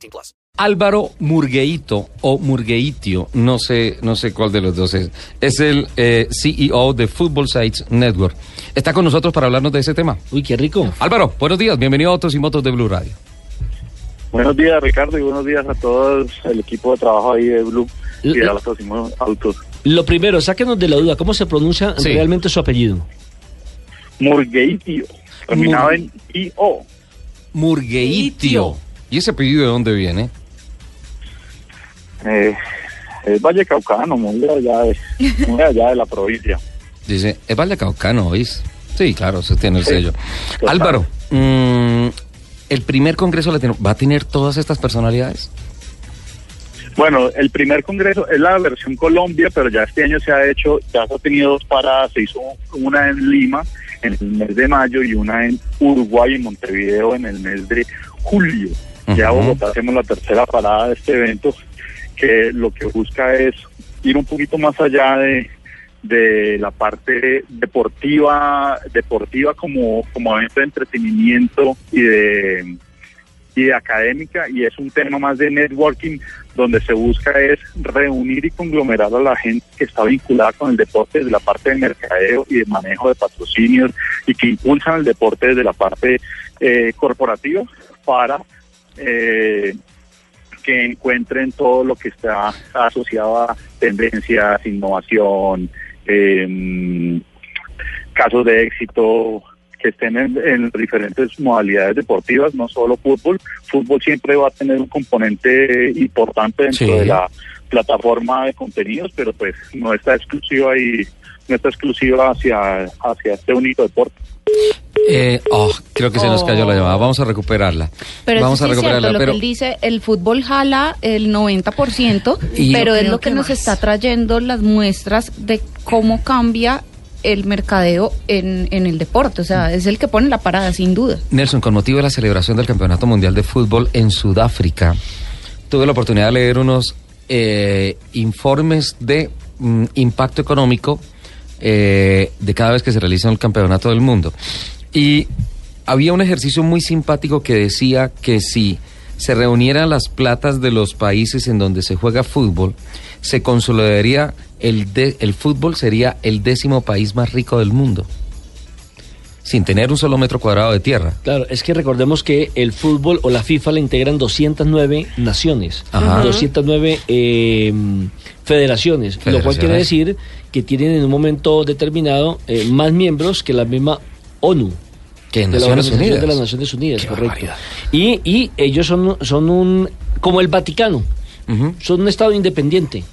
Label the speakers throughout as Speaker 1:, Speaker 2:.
Speaker 1: 18 plus.
Speaker 2: Álvaro Murgueito o Murgueitio, no sé, no sé cuál de los dos es. Es el eh, CEO de Football Sites Network. Está con nosotros para hablarnos de ese tema.
Speaker 3: Uy, qué rico.
Speaker 2: Álvaro, buenos días. Bienvenido a Autos y Motos de Blue Radio.
Speaker 4: Buenos días, Ricardo, y buenos días a todo el equipo de trabajo ahí de Blue y de Autos y Autos.
Speaker 3: Lo primero, sáquenos de la duda, ¿cómo se pronuncia
Speaker 2: Sí.
Speaker 3: realmente su apellido?
Speaker 4: Murgueitio, terminado
Speaker 2: Mur-
Speaker 4: en IO.
Speaker 2: Murgueitio. ¿Y ese apellido de dónde viene?
Speaker 4: Eh, es Valle Caucano, muy allá de, muy allá de la provincia.
Speaker 2: Dice, es Vallecaucano, ¿oís? Sí, claro, se tiene el
Speaker 4: Sí,
Speaker 2: sello.
Speaker 4: total.
Speaker 2: Álvaro, mm, el primer congreso latino, ¿va a tener todas estas personalidades?
Speaker 4: Bueno, el primer congreso es la versión Colombia, pero ya este año se ha hecho, ya se ha tenido dos paradas, se hizo una en Lima en el mes de mayo y una en Uruguay, en Montevideo, en el mes de julio. Ya. Bogotá hacemos la tercera parada de este evento, que lo que busca es ir un poquito más allá de, de la parte deportiva, deportiva como, como evento de entretenimiento y de y de académica y es un tema más de networking donde se busca es reunir y conglomerar a la gente que está vinculada con el deporte desde la parte de mercadeo y de manejo de patrocinios y que impulsan el deporte desde la parte eh, corporativa para eh, que encuentren todo lo que está asociado a tendencias, innovación, eh, casos de éxito que estén en, en diferentes modalidades deportivas, no solo fútbol. Fútbol siempre va a tener un componente importante dentro
Speaker 2: Sí.
Speaker 4: de la plataforma de contenidos, pero pues no está exclusiva y no está exclusiva hacia, hacia este único deporte.
Speaker 2: Eh, oh, creo que se nos cayó la llamada. Vamos a recuperarla.
Speaker 5: Pero
Speaker 2: Vamos
Speaker 5: eso
Speaker 2: a
Speaker 5: sí es
Speaker 2: recuperarla.
Speaker 5: cierto, lo
Speaker 2: pero
Speaker 5: que él dice, el fútbol jala el 90%,
Speaker 2: Y-
Speaker 5: pero es lo que,
Speaker 2: que
Speaker 5: nos
Speaker 2: más.
Speaker 5: está trayendo las muestras de cómo cambia el mercadeo en, en el deporte. O sea, es el que pone la parada, sin duda.
Speaker 2: Nelson, con motivo de la celebración del Campeonato Mundial de Fútbol en Sudáfrica, tuve la oportunidad de leer unos eh, informes de mm, impacto económico eh, de cada vez que se realiza el Campeonato del Mundo. Y había un ejercicio muy simpático que decía que si se reunieran las platas de los países en donde se juega fútbol, se consolidaría el, de- el fútbol sería el décimo país más rico del mundo, sin tener un solo metro cuadrado de tierra.
Speaker 3: Claro, es que recordemos que el fútbol o la FIFA le integran 209 naciones,
Speaker 2: Ajá.
Speaker 3: 209 eh, federaciones, lo cual quiere decir que tienen en un momento determinado eh, más miembros que la misma ONU.
Speaker 2: Que en
Speaker 3: de
Speaker 2: Naciones Unidas.
Speaker 3: de las Naciones Unidas,
Speaker 2: Qué
Speaker 3: correcto. Y, y ellos son, son un, como el Vaticano, son un Estado independiente.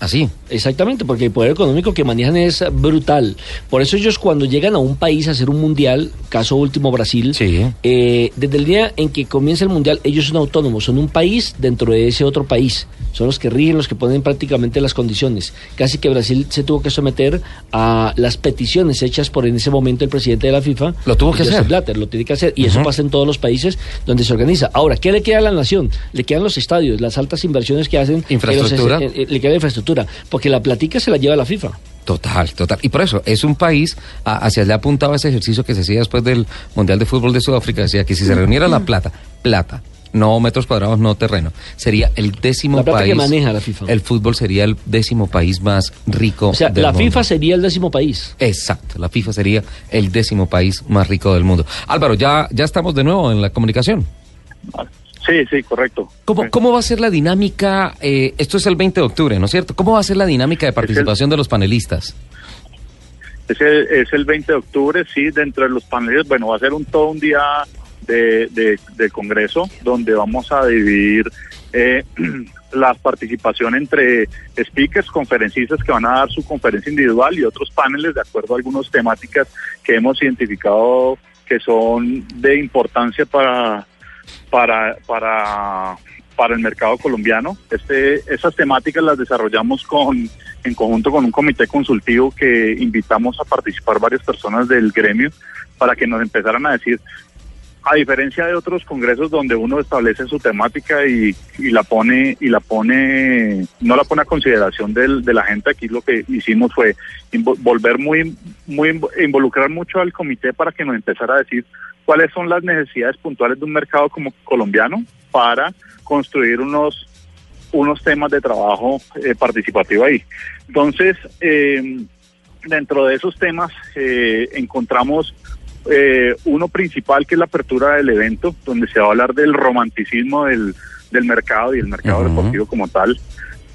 Speaker 2: Así.
Speaker 3: Exactamente, porque el poder económico que manejan es brutal. Por eso ellos cuando llegan a un país a hacer un mundial, caso último Brasil,
Speaker 2: Sí.
Speaker 3: eh, desde el día en que comienza el mundial, ellos son autónomos, son un país dentro de ese otro país. Son los que rigen, los que ponen prácticamente las condiciones. Casi que Brasil se tuvo que someter a las peticiones hechas por en ese momento el presidente de la FIFA.
Speaker 2: Lo tuvo que hacer.
Speaker 3: Blatter, lo tiene que hacer. Y eso pasa en todos los países donde se organiza. Ahora, ¿qué le queda a la nación? Le quedan los estadios, las altas inversiones que hacen. en los-
Speaker 2: Infraestructura.
Speaker 3: le queda la Porque la platica se la lleva la FIFA.
Speaker 2: Total, total. Y por eso, es un país, a- hacia allá apuntaba ese ejercicio que se hacía después del Mundial de Fútbol de Sudáfrica, decía que si se reuniera la plata, plata, no metros cuadrados, no terreno, sería el décimo
Speaker 3: La plata
Speaker 2: país.
Speaker 3: que maneja la FIFA.
Speaker 2: El fútbol sería el décimo país más rico
Speaker 3: O sea,
Speaker 2: del
Speaker 3: la
Speaker 2: mundo.
Speaker 3: FIFA sería el décimo país.
Speaker 2: Exacto, la FIFA sería el décimo país más rico del mundo. Álvaro, ya, ya estamos de nuevo en la comunicación.
Speaker 4: Sí, sí, correcto.
Speaker 2: ¿Cómo, cómo va a ser la dinámica? eh, esto es el 20 de octubre, ¿no es cierto? ¿Cómo va a ser la dinámica de participación de los panelistas?
Speaker 4: Es el, es el 20 de octubre, sí, dentro de los paneles, bueno, va a ser un todo un día de, de, de congreso donde vamos a dividir eh, la participación entre speakers, conferencistas que van a dar su conferencia individual y otros paneles de acuerdo a algunas temáticas que hemos identificado que son de importancia para para, para, para el mercado colombiano. Este, esas temáticas las desarrollamos con, en conjunto con un comité consultivo que invitamos a participar varias personas del gremio para que nos empezaran a decir a diferencia de otros congresos donde uno establece su temática y, y la pone y la pone no la pone a consideración del, de la gente aquí lo que hicimos fue volver muy muy invo- involucrar mucho al comité para que nos empezara a decir cuáles son las necesidades puntuales de un mercado como colombiano para construir unos unos temas de trabajo eh, participativo ahí. Entonces eh, dentro de esos temas eh, encontramos eh, uno principal que es la apertura del evento, donde se va a hablar del romanticismo del, del mercado y el mercado deportivo como tal,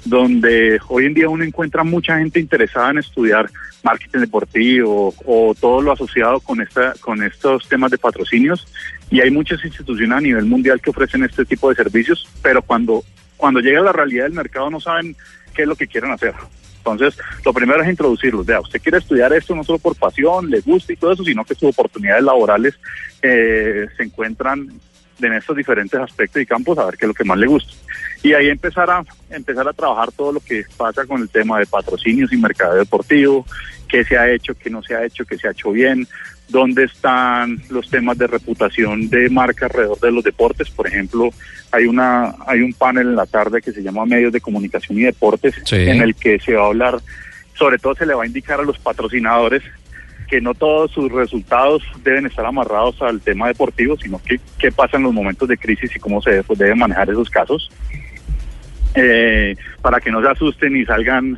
Speaker 4: donde hoy en día uno encuentra mucha gente interesada en estudiar marketing deportivo o todo lo asociado con esta con estos temas de patrocinios y hay muchas instituciones a nivel mundial que ofrecen este tipo de servicios, pero cuando cuando llega la realidad del mercado no saben qué es lo que quieren hacer. Entonces, lo primero es introducirlos. Vea, usted quiere estudiar esto no solo por pasión, le gusta y todo eso, sino que sus oportunidades laborales eh, se encuentran en estos diferentes aspectos y campos a ver qué es lo que más le gusta. Y ahí empezar a empezar a trabajar todo lo que pasa con el tema de patrocinios y mercado deportivo, qué se ha hecho, qué no se ha hecho, qué se ha hecho bien, dónde están los temas de reputación de marca alrededor de los deportes. Por ejemplo, hay una hay un panel en la tarde que se llama Medios de Comunicación y Deportes,
Speaker 2: Sí.
Speaker 4: en el que se va a hablar, sobre todo se le va a indicar a los patrocinadores que no todos sus resultados deben estar amarrados al tema deportivo, sino que qué pasa en los momentos de crisis y cómo se pues, deben manejar esos casos, eh, para que no se asusten y salgan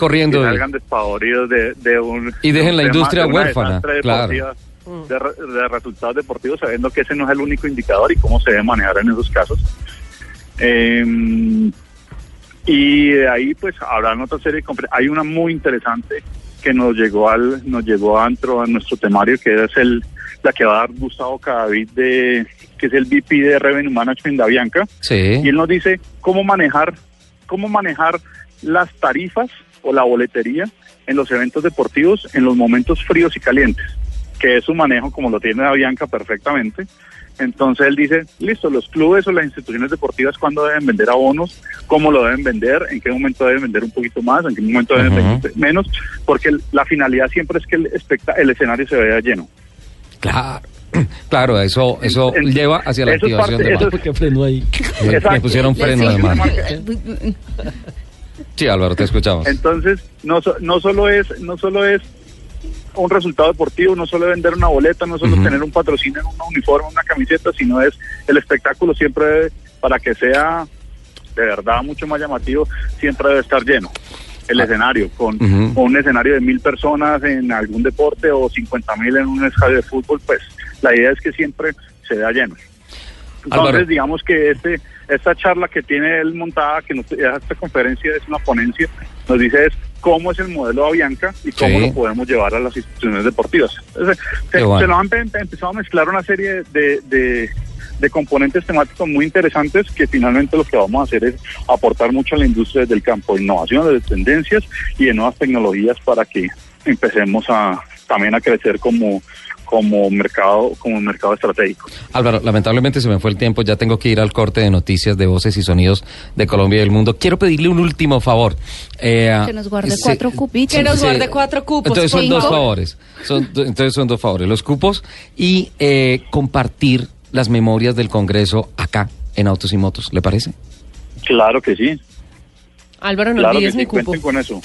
Speaker 2: Corriendo.
Speaker 4: que
Speaker 2: de-
Speaker 4: salgan despavoridos de, de un
Speaker 2: Y dejen la
Speaker 4: de
Speaker 2: industria
Speaker 4: de
Speaker 2: huérfana, claro.
Speaker 4: de, re- de resultados deportivos sabiendo que ese no es el único indicador y cómo se debe manejar en esos casos Eh, y de ahí pues habrán otra serie de hay una muy interesante que nos llegó al nos llegó a, antro, a nuestro temario que es el la que va a dar Gustavo Cadavid de que es el VP de Revenue Management de Avianca
Speaker 2: Sí.
Speaker 4: y él nos dice cómo manejar cómo manejar las tarifas o la boletería en los eventos deportivos en los momentos fríos y calientes, que es su manejo como lo tiene Avianca perfectamente. Entonces él dice, listo, los clubes o las instituciones deportivas cuándo deben vender abonos, cómo lo deben vender, en qué momento deben vender un poquito más, en qué momento deben vender menos, porque la finalidad siempre es que el, especta- el escenario se vea lleno.
Speaker 2: Claro. Claro, eso, eso
Speaker 4: En-
Speaker 2: lleva hacia la activación
Speaker 4: parte-
Speaker 2: de marca.
Speaker 4: es-
Speaker 3: ¿Por qué frenó ahí?
Speaker 2: Le- Le
Speaker 4: Exacto.
Speaker 2: pusieron freno de
Speaker 5: Sí.
Speaker 2: Sí, Álvaro, te escuchamos.
Speaker 4: Entonces, no, no solo es, no solo es un resultado deportivo, no solo es vender una boleta, no solo tener un patrocinio en un uniforme, una camiseta, sino es el espectáculo siempre debe- para que sea de verdad mucho más llamativo, siempre debe estar lleno. El
Speaker 2: Ah.
Speaker 4: escenario, con, con un escenario de mil personas en algún deporte o 50 mil en un estadio de fútbol, pues la idea es que siempre se vea lleno. Entonces,
Speaker 2: Álvaro.
Speaker 4: digamos que este esta charla que tiene él montada, que nos, esta conferencia es una ponencia, nos dice es cómo es el modelo de Avianca y cómo
Speaker 2: Sí.
Speaker 4: lo podemos llevar a las instituciones deportivas. Entonces, se,
Speaker 2: bueno.
Speaker 4: se nos han empe- empezado a mezclar una serie de, de, de componentes temáticos muy interesantes que finalmente lo que vamos a hacer es aportar mucho a la industria desde el campo de innovación, de tendencias y de nuevas tecnologías para que empecemos a también a crecer como como mercado como mercado estratégico.
Speaker 2: Álvaro, lamentablemente se me fue el tiempo, ya tengo que ir al corte de noticias de voces y sonidos de Colombia y del mundo. Quiero pedirle un último favor. Eh,
Speaker 5: Que nos guarde cuatro cupitos.
Speaker 6: Que nos guarde cuatro cupos.
Speaker 2: Entonces son
Speaker 5: Cinco.
Speaker 2: dos favores. Son, entonces son dos favores. Los cupos y eh, compartir las memorias del Congreso acá en Autos y Motos. ¿Le parece?
Speaker 4: Claro que sí.
Speaker 6: Álvaro, no
Speaker 4: Claro que
Speaker 6: olvides
Speaker 4: sí,
Speaker 6: mi cupo.
Speaker 4: cuenten con eso.